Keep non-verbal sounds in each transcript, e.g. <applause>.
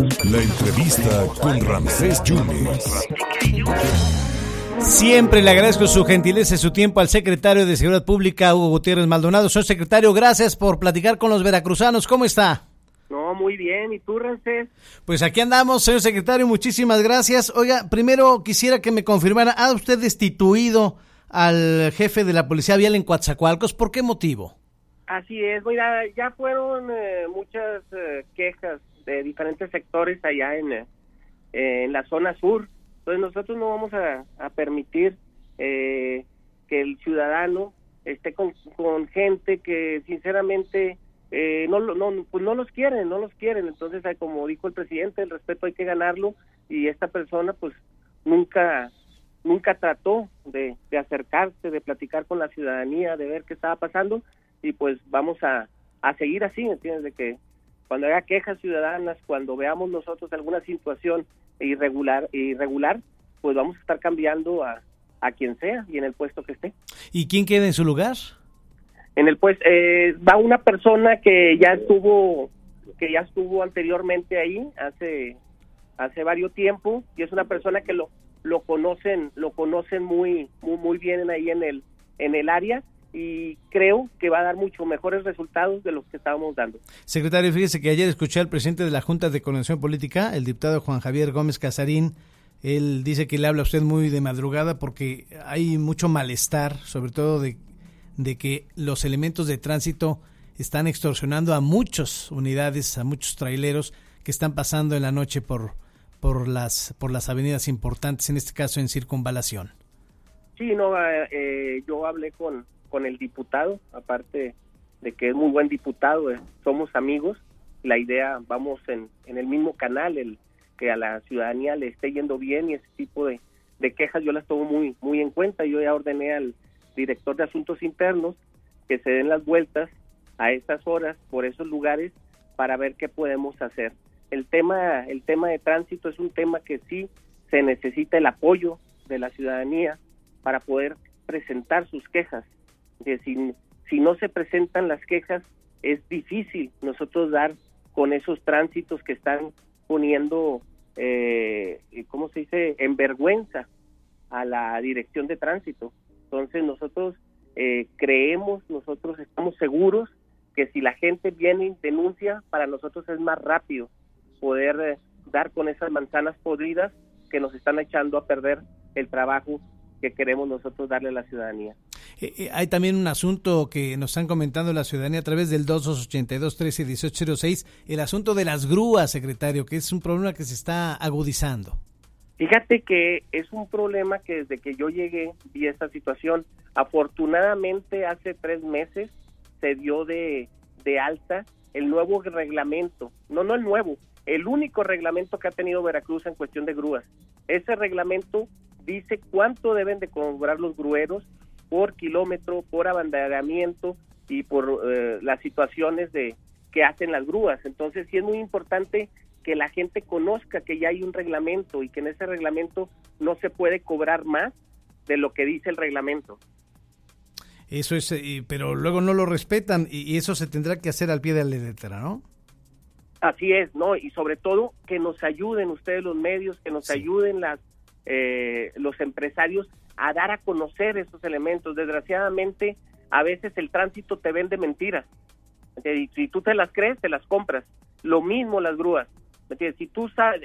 La entrevista con Ramsés Yunes. Siempre le agradezco su gentileza y su tiempo al secretario de Seguridad Pública, Hugo Gutiérrez Maldonado. Señor secretario, gracias por platicar con los veracruzanos. ¿Cómo está? No, muy bien. ¿Y tú, Ramsés? Pues aquí andamos, señor secretario. Muchísimas gracias. Oiga, primero quisiera que me confirmara, ¿ha usted destituido al jefe de la Policía Vial en Coatzacoalcos? ¿Por qué motivo? Así es. Mira, ya fueron eh, muchas eh, quejas de diferentes sectores allá en, eh, en la zona sur. Entonces nosotros no vamos a, permitir eh, que el ciudadano esté con, con gente que sinceramente eh, no, no, pues no los quieren, no los quieren. Entonces, como dijo el presidente, el respeto hay que ganarlo y esta persona pues nunca nunca trató de, de acercarse, de platicar con la ciudadanía, de ver qué estaba pasando y pues vamos a, a seguir así, ¿entiendes? De que cuando haya quejas ciudadanas, cuando veamos nosotros alguna situación irregular, irregular pues vamos a estar cambiando a, a quien sea y en el puesto que esté. ¿Y quién queda en su lugar? En el pues eh, va una persona que ya estuvo que ya estuvo anteriormente ahí hace hace varios tiempo y es una persona que lo lo conocen lo conocen muy muy muy bien ahí en el en el área y creo que va a dar mucho mejores resultados de los que estábamos dando. Secretario, fíjese que ayer escuché al presidente de la Junta de Coordinación Política, el diputado Juan Javier Gómez Casarín. Él dice que le habla a usted muy de madrugada porque hay mucho malestar, sobre todo de, de que los elementos de tránsito están extorsionando a muchas unidades, a muchos traileros que están pasando en la noche por, por, las, por las avenidas importantes, en este caso en circunvalación. Sí, no, eh, eh, yo hablé con, con el diputado, aparte de que es muy buen diputado, eh, somos amigos, la idea, vamos en, en el mismo canal, el que a la ciudadanía le esté yendo bien y ese tipo de, de quejas yo las tomo muy, muy en cuenta. Yo ya ordené al director de asuntos internos que se den las vueltas a estas horas por esos lugares para ver qué podemos hacer. El tema, el tema de tránsito es un tema que sí se necesita el apoyo de la ciudadanía para poder presentar sus quejas. Que si, si no se presentan las quejas, es difícil nosotros dar con esos tránsitos que están poniendo, eh, ¿cómo se dice?, en vergüenza a la dirección de tránsito. Entonces nosotros eh, creemos, nosotros estamos seguros que si la gente viene y denuncia, para nosotros es más rápido poder eh, dar con esas manzanas podridas que nos están echando a perder el trabajo que queremos nosotros darle a la ciudadanía. Eh, eh, hay también un asunto que nos están comentando la ciudadanía a través del 2282-13-1806, el asunto de las grúas, secretario, que es un problema que se está agudizando. Fíjate que es un problema que desde que yo llegué vi esta situación. Afortunadamente hace tres meses se dio de, de alta el nuevo reglamento, no, no el nuevo, el único reglamento que ha tenido Veracruz en cuestión de grúas. Ese reglamento dice cuánto deben de cobrar los grueros por kilómetro, por abanderamiento y por eh, las situaciones de que hacen las grúas. Entonces sí es muy importante que la gente conozca que ya hay un reglamento y que en ese reglamento no se puede cobrar más de lo que dice el reglamento. Eso es, eh, pero luego no lo respetan y, y eso se tendrá que hacer al pie de la letra, ¿no? Así es, ¿no? Y sobre todo que nos ayuden ustedes los medios, que nos Sí. ayuden las eh, los empresarios a dar a conocer esos elementos. Desgraciadamente, a veces el tránsito te vende mentiras. si tú te las crees, te las compras. Lo mismo las grúas. Si tú sabes,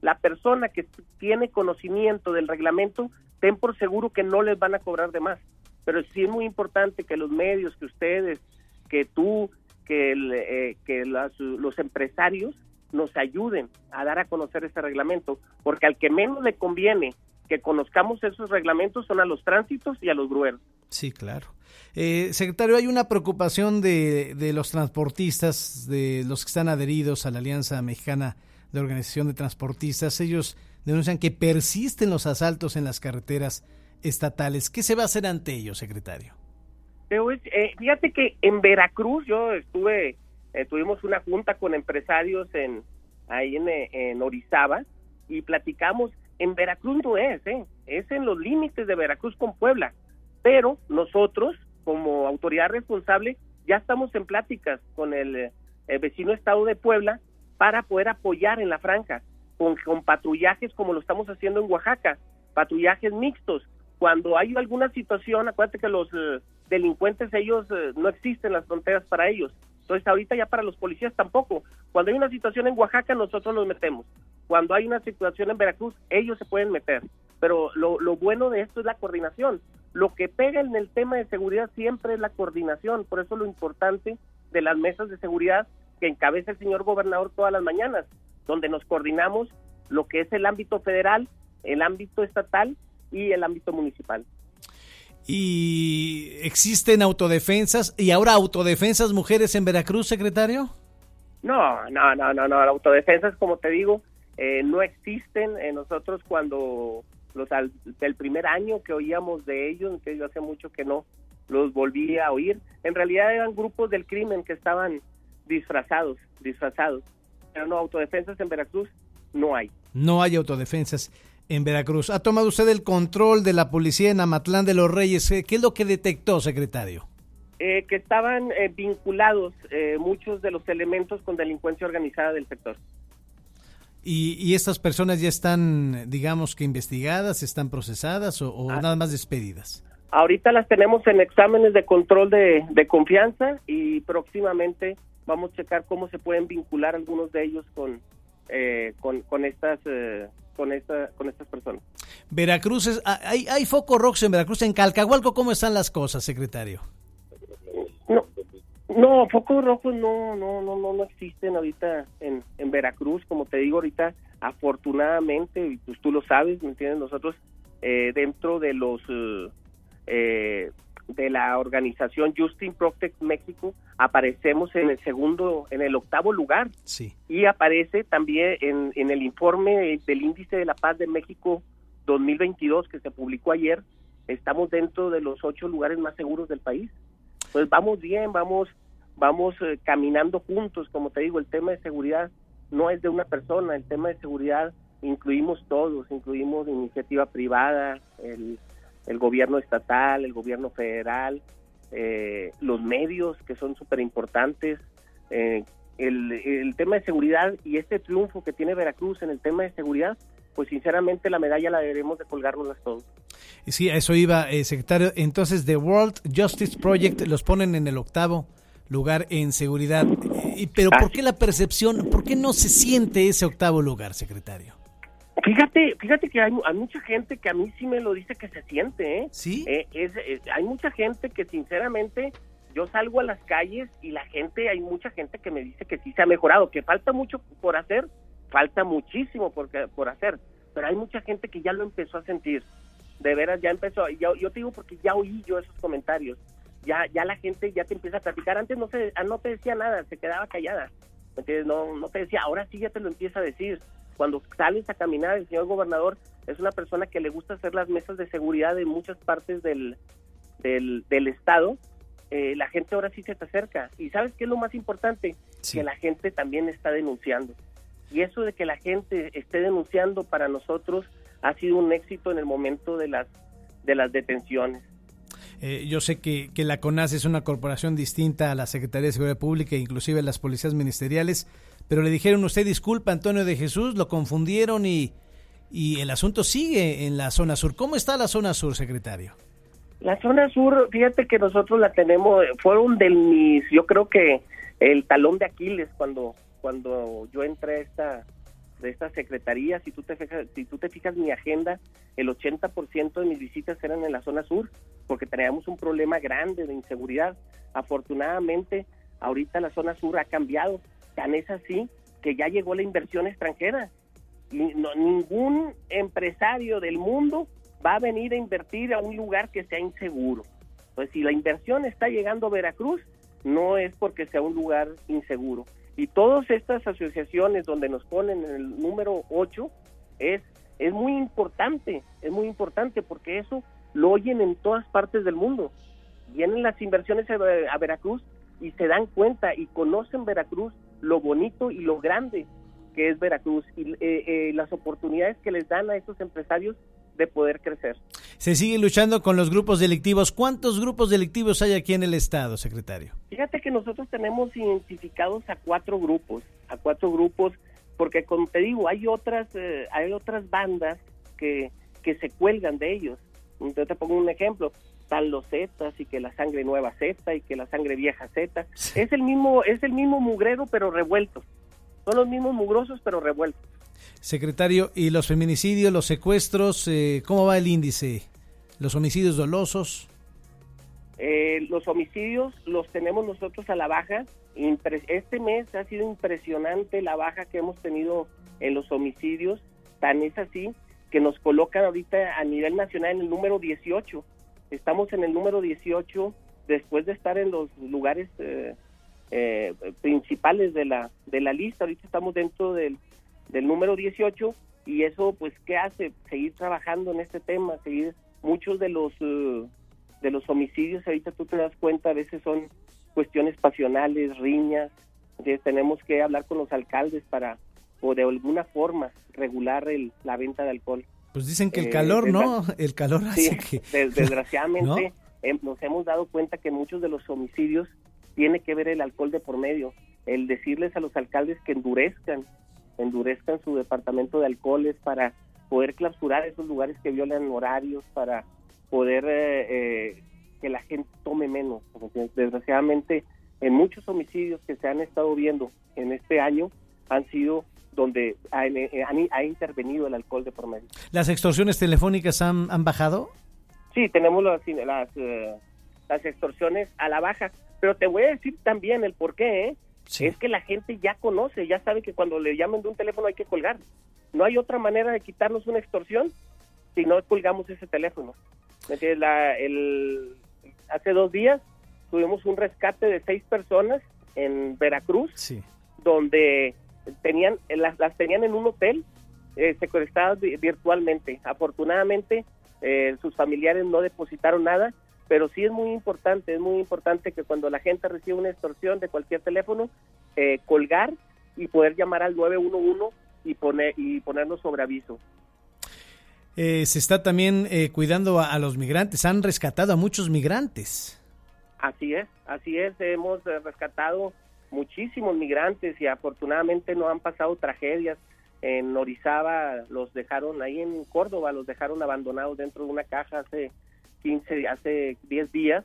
la persona que tiene conocimiento del reglamento, ten por seguro que no les van a cobrar de más. Pero sí es muy importante que los medios, que ustedes, que tú, que, eh, los empresarios nos ayuden a dar a conocer ese reglamento, porque al que menos le conviene que conozcamos esos reglamentos son a los tránsitos y a los grueros. Sí, claro. Eh, secretario, hay una preocupación de, de los transportistas, de los que están adheridos a la Alianza Mexicana de Organización de Transportistas. Ellos denuncian que persisten los asaltos en las carreteras estatales. ¿Qué se va a hacer ante ellos, secretario? Pero es- eh, fíjate que en Veracruz yo estuve, eh, tuvimos una junta con empresarios en ahí en, eh, en Orizaba y platicamos, en Veracruz no es, eh, es en los límites de Veracruz con Puebla, pero nosotros como autoridad responsable ya estamos en pláticas con el, eh, el vecino estado de Puebla para poder apoyar en la franja, con, con patrullajes como lo estamos haciendo en Oaxaca, patrullajes mixtos. Cuando hay alguna situación, acuérdate que los eh, delincuentes, ellos eh, no existen las fronteras para ellos. Entonces, ahorita ya para los policías tampoco. Cuando hay una situación en Oaxaca, nosotros los metemos. Cuando hay una situación en Veracruz, ellos se pueden meter. Pero lo, lo bueno de esto es la coordinación. Lo que pega en el tema de seguridad siempre es la coordinación. Por eso lo importante de las mesas de seguridad que encabeza el señor gobernador todas las mañanas, donde nos coordinamos lo que es el ámbito federal, el ámbito estatal y el ámbito municipal. ¿Y existen autodefensas y ahora autodefensas mujeres en Veracruz, secretario? No, no, no, no, no. Autodefensas, como te digo, eh, no existen. Eh, nosotros cuando los al, del primer año que oíamos de ellos, que yo hace mucho que no los volví a oír, en realidad eran grupos del crimen que estaban disfrazados, disfrazados. Pero no, autodefensas en Veracruz no hay. No hay autodefensas en Veracruz. ¿Ha tomado usted el control de la policía en Amatlán de los Reyes? ¿Qué es lo que detectó, secretario? Eh, que estaban eh, vinculados eh, muchos de los elementos con delincuencia organizada del sector. ¿Y, y estas personas ya están, digamos que investigadas, están procesadas o, o ah. nada más despedidas? Ahorita las tenemos en exámenes de control de, de, confianza y próximamente vamos a checar cómo se pueden vincular algunos de ellos con, con, con, estas con, esta, con estas personas. Veracruz, es, ah, hay, hay foco rojos en Veracruz. En Calcahualco, ¿cómo están las cosas, secretario? No, no focos rojos no, no, no, no, no existen ahorita en, en Veracruz. Como te digo ahorita, afortunadamente, y pues tú lo sabes, ¿me entiendes? Nosotros eh, dentro de los... Eh, de la organización Justin Protect México aparecemos en el segundo, en el octavo lugar. Sí. Y aparece también en, en el informe del Índice de la Paz de México 2022 que se publicó ayer, estamos dentro de los ocho lugares más seguros del país. Pues vamos bien, vamos, vamos eh, caminando juntos, como te digo, el tema de seguridad no es de una persona, el tema de seguridad incluimos todos, incluimos iniciativa privada, el el gobierno estatal, el gobierno federal, eh, los medios que son súper importantes, eh, el, el, tema de seguridad y este triunfo que tiene Veracruz en el tema de seguridad, pues sinceramente la medalla la deberemos de colgarnos todos. Sí, a eso iba, eh, secretario. Entonces, The World Justice Project los ponen en el octavo lugar en seguridad. Pero ¿por qué la percepción, por qué no se siente ese octavo lugar, secretario? Fíjate, fíjate que hay, hay, mucha gente que a mí sí me lo dice que se siente, ¿eh? Sí. Eh, es, es, hay mucha gente que sinceramente yo salgo a las calles y la gente, hay mucha gente que me dice que sí se ha mejorado, que falta mucho por hacer, falta muchísimo por, por hacer, pero hay mucha gente que ya lo empezó a sentir, de veras ya empezó, yo, yo te digo porque ya oí yo esos comentarios, ya ya la gente ya te empieza a platicar, antes no, se, no te decía nada, se quedaba callada, ¿entiendes? No, no te decía, ahora sí ya te lo empieza a decir, cuando sales a caminar, el señor gobernador es una persona que le gusta hacer las mesas de seguridad en muchas partes del, del, del estado, eh, la gente ahora sí se te acerca. ¿Y sabes qué es lo más importante? Sí. Que la gente también está denunciando. Y eso de que la gente esté denunciando para nosotros ha sido un éxito en el momento de las, de las detenciones. Eh, yo sé que, que, la CONAS es una corporación distinta a la Secretaría de Seguridad Pública, inclusive las policías ministeriales, pero le dijeron usted disculpa Antonio de Jesús, lo confundieron y, y el asunto sigue en la zona sur. ¿Cómo está la zona sur, secretario? La zona sur, fíjate que nosotros la tenemos, fueron de mis, yo creo que el talón de Aquiles cuando cuando yo entré a esta de esta secretaría, si tú te fijas, si tú te fijas mi agenda, el 80% de mis visitas eran en la zona sur, porque teníamos un problema grande de inseguridad. Afortunadamente, ahorita la zona sur ha cambiado, tan es así que ya llegó la inversión extranjera. Ningún empresario del mundo va a venir a invertir a un lugar que sea inseguro. Pues si la inversión está llegando a Veracruz, no es porque sea un lugar inseguro. Y todas estas asociaciones donde nos ponen en el número 8 es, es muy importante, es muy importante porque eso lo oyen en todas partes del mundo. Vienen las inversiones a, a Veracruz y se dan cuenta y conocen Veracruz lo bonito y lo grande que es Veracruz y eh, eh, las oportunidades que les dan a estos empresarios de poder crecer. Se sigue luchando con los grupos delictivos. ¿Cuántos grupos delictivos hay aquí en el estado, secretario? Fíjate que nosotros tenemos identificados a cuatro grupos. a cuatro grupos, porque como te digo, hay otras, eh, hay otras bandas que, que se cuelgan de ellos. Yo te pongo un ejemplo, están los Zetas y que la sangre nueva Z y que la sangre vieja Z. Es el mismo, es el mismo mugrero pero revuelto. Son los mismos mugrosos pero revueltos. Secretario, ¿y los feminicidios, los secuestros, eh, cómo va el índice? ¿Los homicidios dolosos? Eh, los homicidios los tenemos nosotros a la baja. Este mes ha sido impresionante la baja que hemos tenido en los homicidios. Tan es así que nos colocan ahorita a nivel nacional en el número 18. Estamos en el número 18 después de estar en los lugares eh, eh, principales de la, de la lista. Ahorita estamos dentro del, del número 18 y eso pues qué hace seguir trabajando en este tema seguir muchos de los uh, de los homicidios ahorita tú te das cuenta a veces son cuestiones pasionales riñas entonces tenemos que hablar con los alcaldes para o de alguna forma regular el, la venta de alcohol. Pues dicen que el eh, calor no el calor hace que <laughs> desgraciadamente nos hemos dado cuenta que muchos de los homicidios tiene que ver el alcohol de por medio el decirles a los alcaldes que endurezcan endurezcan su departamento de alcoholes para poder clausurar esos lugares que violan horarios, para poder eh, eh, que la gente tome menos. Desgraciadamente, en muchos homicidios que se han estado viendo en este año han sido donde ha, ha, intervenido el alcohol de por medio. ¿Las extorsiones telefónicas han, han bajado? Sí, tenemos las, las, eh, las extorsiones a la baja, pero te voy a decir también el por qué, ¿eh? Es que la gente ya conoce, ya sabe que cuando le llamen de un teléfono hay que colgar. No hay otra manera de quitarnos una extorsión si no colgamos ese teléfono. La, el, hace dos días tuvimos un rescate de seis personas en Veracruz, donde tenían las, las, tenían en un hotel eh, secuestradas virtualmente. Afortunadamente, eh, sus familiares no depositaron nada pero sí es muy importante, es muy importante que cuando la gente recibe una extorsión de cualquier teléfono, eh, colgar y poder llamar al 911 y, poner, y ponernos sobre aviso. Eh, se está también eh, cuidando a, los migrantes, han rescatado a muchos migrantes. Así es, así es, hemos rescatado muchísimos migrantes y afortunadamente no han pasado tragedias. En Orizaba los dejaron, ahí en Córdoba los dejaron abandonados dentro de una caja hace 15, hace 10 días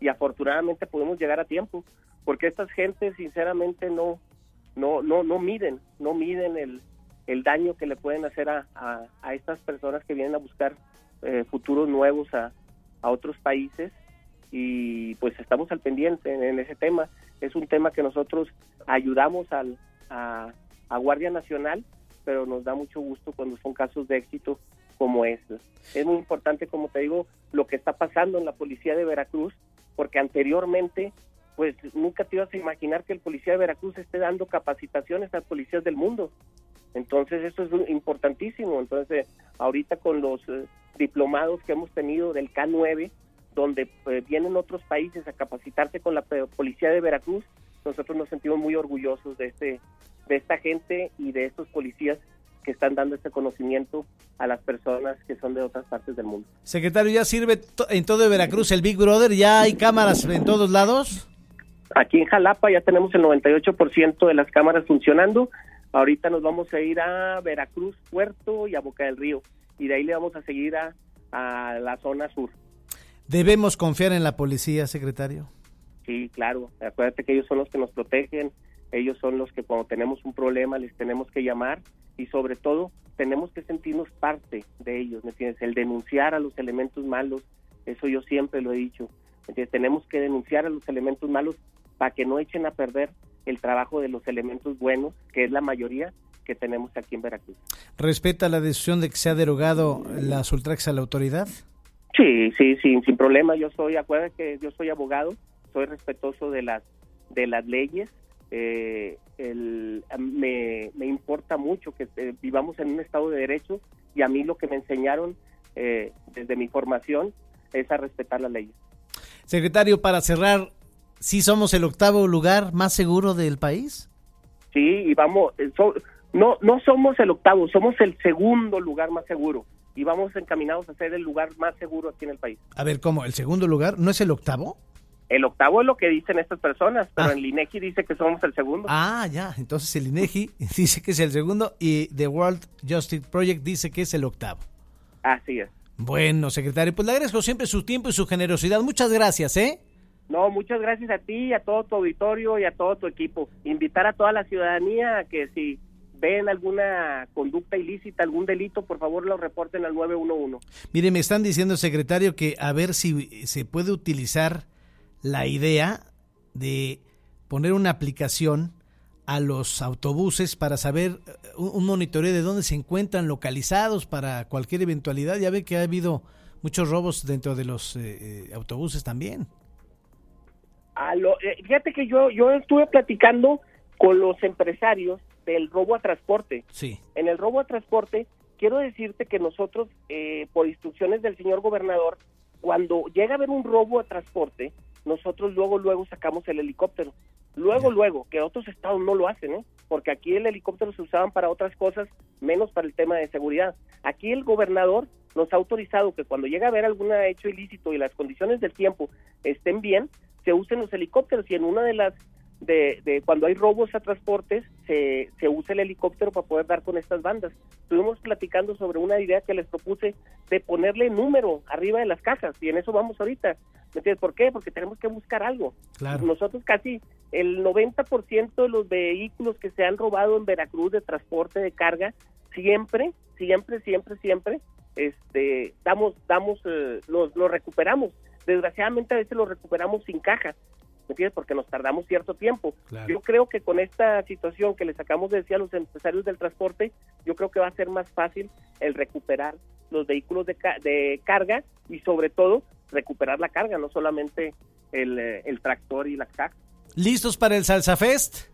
y afortunadamente podemos llegar a tiempo, porque estas gentes sinceramente no, no, no, no miden, no miden el, el daño que le pueden hacer a, a, estas personas que vienen a buscar eh, futuros nuevos a, a otros países y pues estamos al pendiente en, ese tema. Es un tema que nosotros ayudamos al, a Guardia Nacional, pero nos da mucho gusto cuando son casos de éxito como este. Es muy importante, como te digo, lo que está pasando en la policía de Veracruz, porque anteriormente, pues nunca te ibas a imaginar que el policía de Veracruz esté dando capacitaciones a policías del mundo. Entonces, eso es importantísimo. Entonces, ahorita con los eh, diplomados que hemos tenido del K9, donde eh, vienen otros países a capacitarse con la policía de Veracruz, nosotros nos sentimos muy orgullosos de este de esta gente y de estos policías que están dando este conocimiento a las personas que son de otras partes del mundo. Secretario, ¿ya sirve en todo Veracruz el Big Brother? ¿Ya hay cámaras en todos lados? Aquí en Jalapa ya tenemos el 98% de las cámaras funcionando. Ahorita nos vamos a ir a Veracruz, Puerto y a Boca del Río. Y de ahí le vamos a seguir a, a la zona sur. ¿Debemos confiar en la policía, secretario? Sí, claro. Acuérdate que ellos son los que nos protegen, ellos son los que cuando tenemos un problema les tenemos que llamar y sobre todo tenemos que sentirnos parte de ellos, ¿me entiendes? El denunciar a los elementos malos, eso yo siempre lo he dicho, ¿me Tenemos que denunciar a los elementos malos para que no echen a perder el trabajo de los elementos buenos, que es la mayoría que tenemos aquí en Veracruz. ¿Respeta la decisión de que se ha derogado la Sultrax a la autoridad? Sí, sí, sí, sin problema. Yo soy, acuérdate que yo soy abogado, soy respetuoso de las de las leyes eh, el, me, me, importa mucho que eh, vivamos en un Estado de Derecho y a mí lo que me enseñaron eh, desde mi formación es a respetar la ley. Secretario, para cerrar, ¿sí somos el octavo lugar más seguro del país? Sí, y vamos, eh, no, no somos el octavo, somos el segundo lugar más seguro y vamos encaminados a ser el lugar más seguro aquí en el país. A ver, ¿cómo? ¿El segundo lugar no es el octavo? El octavo es lo que dicen estas personas, pero Ah. el INEGI dice que somos el segundo. Ah, ya. Entonces el INEGI <laughs> dice que es el segundo y The World Justice Project dice que es el octavo. Así es. Bueno, secretario, pues le agradezco siempre su tiempo y su generosidad. Muchas gracias, ¿eh? No, muchas gracias a ti, a todo tu auditorio y a todo tu equipo. Invitar a toda la ciudadanía a que si ven alguna conducta ilícita, algún delito, por favor lo reporten al 911. Mire, me están diciendo, secretario, que a ver si se puede utilizar la idea de poner una aplicación a los autobuses para saber eh, un, monitoreo de dónde se encuentran localizados para cualquier eventualidad. Ya ve que ha habido muchos robos dentro de los eh, eh, autobuses también. A lo- eh, fíjate que yo, yo estuve platicando con los empresarios del robo a transporte. Sí. En el robo a transporte, quiero decirte que nosotros, eh, por instrucciones del señor gobernador, cuando llega a haber un robo a transporte, nosotros luego, luego sacamos el helicóptero. Luego, luego, que otros estados no lo hacen, ¿eh? porque aquí el helicóptero se usaban para otras cosas, menos para el tema de seguridad. Aquí el gobernador nos ha autorizado que cuando llega a haber algún hecho ilícito y las condiciones del tiempo estén bien, se usen los helicópteros y en una de las de, de cuando hay robos a transportes se, se usa el helicóptero para poder dar con estas bandas. Estuvimos platicando sobre una idea que les propuse de ponerle número arriba de las cajas y en eso vamos ahorita. ¿Me entiendes? ¿Por qué? Porque tenemos que buscar algo. Claro. Nosotros casi el 90% de los vehículos que se han robado en Veracruz de transporte de carga, siempre, siempre, siempre, siempre, este, damos, damos, eh, los, los recuperamos. Desgraciadamente a veces los recuperamos sin caja, ¿me entiendes? Porque nos tardamos cierto tiempo. Claro. Yo creo que con esta situación que les acabamos de decir a los empresarios del transporte, yo creo que va a ser más fácil el recuperar los vehículos de, ca- de carga y sobre todo recuperar la carga, no solamente el, eh, el tractor y la caja. ¿Listos para el Salsa Fest?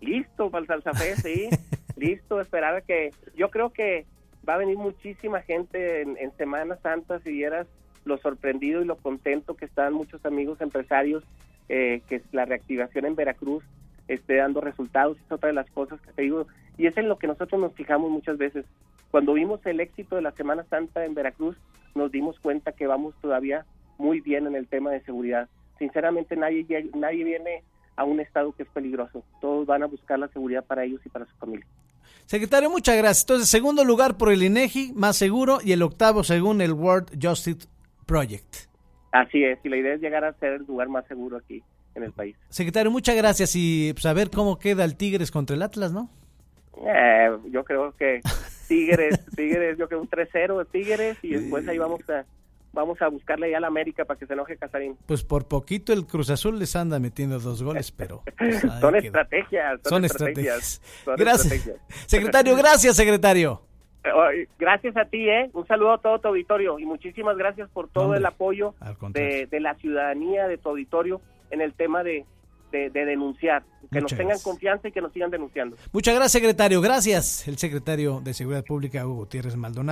Listo para el Salsa Fest, sí. <laughs> Listo, esperar a que... Yo creo que va a venir muchísima gente en, en Semana Santa, si vieras lo sorprendido y lo contento que están muchos amigos empresarios, eh, que la reactivación en Veracruz esté dando resultados, es otra de las cosas que te digo, y es en lo que nosotros nos fijamos muchas veces. Cuando vimos el éxito de la Semana Santa en Veracruz, nos dimos cuenta que vamos todavía muy bien en el tema de seguridad. Sinceramente nadie, nadie viene a un estado que es peligroso. Todos van a buscar la seguridad para ellos y para su familia. Secretario, muchas gracias. Entonces, segundo lugar por el INEGI, más seguro, y el octavo según el World Justice Project. Así es, y la idea es llegar a ser el lugar más seguro aquí en el país. Secretario, muchas gracias y pues, a ver cómo queda el Tigres contra el Atlas, ¿no? Eh, yo creo que Tigres, Tigres, yo creo un 3-0 de Tigres y después ahí vamos a vamos a buscarle ya a la América para que se enoje Casarín. Pues por poquito el Cruz Azul les anda metiendo dos goles, pero... pues, <laughs> son estrategias, son, Son estrategias. estrategias. son Gracias. estrategias. <laughs> Secretario, gracias, secretario. Eh, Gracias a ti, ¿eh? Un saludo a todo tu auditorio y muchísimas gracias por todo Hombre, el apoyo de, de la ciudadanía, de tu auditorio en el tema de, de, de denunciar. Que nos tengan gracias. confianza y que nos sigan denunciando. Muchas gracias, secretario. Gracias. El secretario de Seguridad Pública, Hugo Gutiérrez Maldonado.